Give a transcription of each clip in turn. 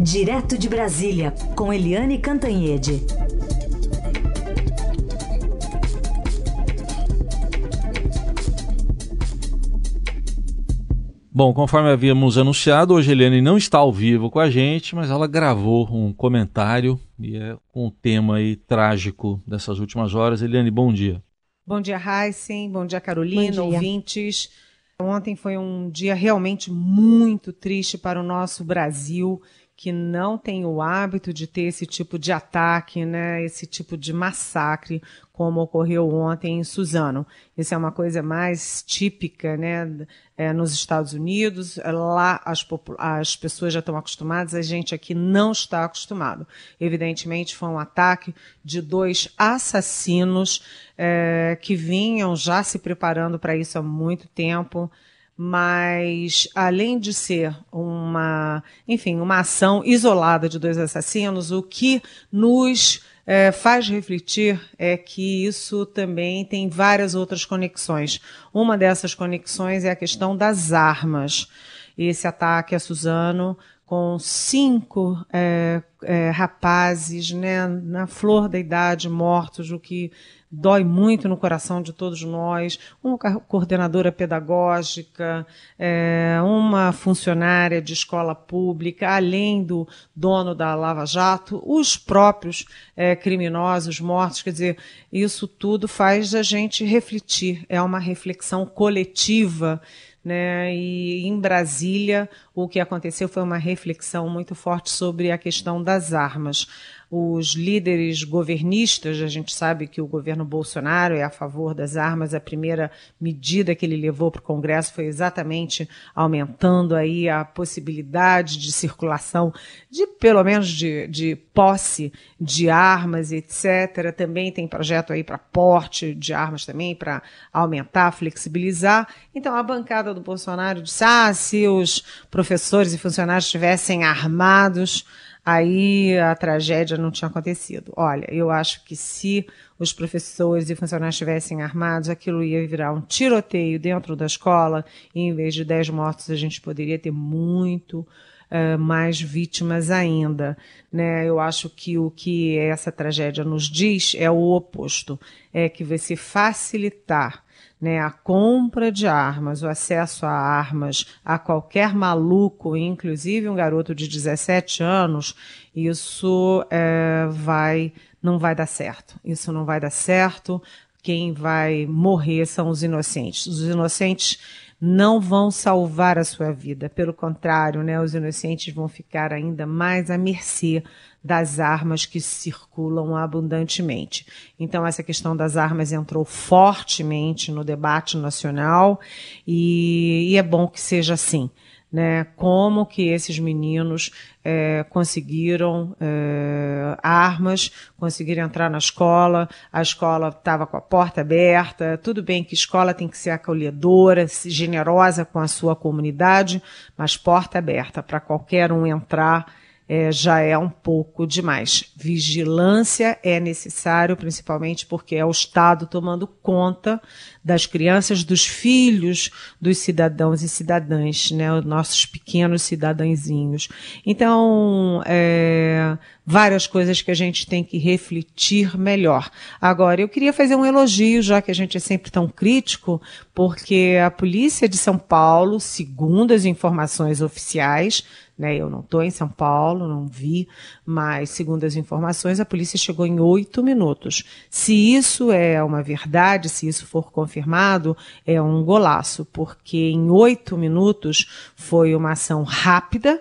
Direto de Brasília, com Eliane Cantanhede. Bom, conforme havíamos anunciado, hoje a Eliane não está ao vivo com a gente, mas ela gravou um comentário e é com um tema aí trágico dessas últimas horas. Eliane, bom dia. Bom dia, Heisen. Bom dia, Carolina, bom dia. ouvintes. Ontem foi um dia realmente muito triste para o nosso Brasil que não tem o hábito de ter esse tipo de ataque, né, esse tipo de massacre, como ocorreu ontem em Suzano. Isso é uma coisa mais típica né, é, nos Estados Unidos. Lá as, as pessoas já estão acostumadas, a gente aqui não está acostumado. Evidentemente, foi um ataque de dois assassinos é, que vinham já se preparando para isso há muito tempo mas além de ser uma, enfim, uma ação isolada de dois assassinos, o que nos é, faz refletir é que isso também tem várias outras conexões. Uma dessas conexões é a questão das armas. Esse ataque a Suzano com cinco é, é, rapazes né, na flor da idade mortos, o que dói muito no coração de todos nós, uma coordenadora pedagógica, é, uma funcionária de escola pública, além do dono da Lava Jato, os próprios é, criminosos mortos, quer dizer, isso tudo faz a gente refletir, é uma reflexão coletiva né? E em Brasília, o que aconteceu foi uma reflexão muito forte sobre a questão das armas os líderes governistas, a gente sabe que o governo Bolsonaro é a favor das armas, a primeira medida que ele levou para o Congresso foi exatamente aumentando aí a possibilidade de circulação, de pelo menos de, de posse de armas, etc. Também tem projeto aí para porte de armas também, para aumentar, flexibilizar. Então a bancada do Bolsonaro disse, ah, se os professores e funcionários estivessem armados, aí a tragédia não tinha acontecido. Olha, eu acho que se os professores e funcionários estivessem armados, aquilo ia virar um tiroteio dentro da escola, e em vez de 10 mortos, a gente poderia ter muito mais vítimas ainda. Né? Eu acho que o que essa tragédia nos diz é o oposto: é que você facilitar né, a compra de armas, o acesso a armas a qualquer maluco, inclusive um garoto de 17 anos, isso é, vai, não vai dar certo. Isso não vai dar certo. Quem vai morrer são os inocentes. Os inocentes não vão salvar a sua vida. Pelo contrário, né, os inocentes vão ficar ainda mais à mercê das armas que circulam abundantemente. Então, essa questão das armas entrou fortemente no debate nacional e, e é bom que seja assim. Né, como que esses meninos é, conseguiram é, armas, conseguiram entrar na escola, a escola estava com a porta aberta, tudo bem que escola tem que ser acolhedora, generosa com a sua comunidade, mas porta aberta para qualquer um entrar é, já é um pouco demais. Vigilância é necessário, principalmente porque é o Estado tomando conta das crianças, dos filhos dos cidadãos e cidadãs, né, os nossos pequenos cidadãozinhos. Então, é, várias coisas que a gente tem que refletir melhor. Agora, eu queria fazer um elogio, já que a gente é sempre tão crítico, porque a polícia de São Paulo, segundo as informações oficiais, né? Eu não estou em São Paulo, não vi, mas segundo as informações, a polícia chegou em oito minutos. Se isso é uma verdade, se isso for confirmado, é um golaço, porque em oito minutos foi uma ação rápida,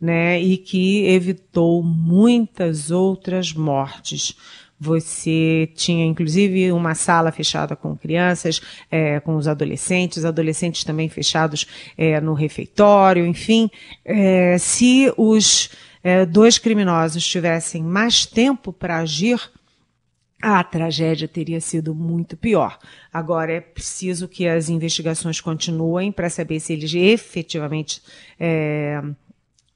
né? E que evitou muitas outras mortes. Você tinha, inclusive, uma sala fechada com crianças, é, com os adolescentes, adolescentes também fechados é, no refeitório, enfim. É, se os é, dois criminosos tivessem mais tempo para agir, a tragédia teria sido muito pior. Agora é preciso que as investigações continuem para saber se eles efetivamente é,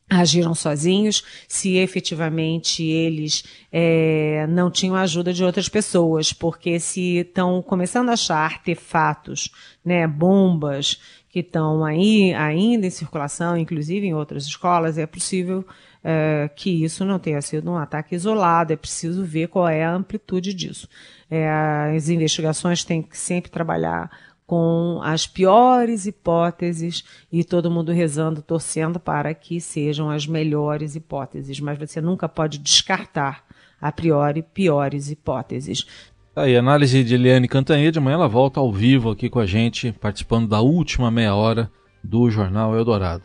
agiram sozinhos, se efetivamente eles é, não tinham ajuda de outras pessoas, porque se estão começando a achar artefatos, né, bombas que estão aí ainda em circulação, inclusive em outras escolas, é possível é, que isso não tenha sido um ataque isolado, é preciso ver qual é a amplitude disso. É, as investigações têm que sempre trabalhar com as piores hipóteses e todo mundo rezando, torcendo para que sejam as melhores hipóteses, mas você nunca pode descartar a priori piores hipóteses. Tá aí, análise de Eliane Cantanhede, amanhã ela volta ao vivo aqui com a gente, participando da última meia hora do Jornal Eldorado.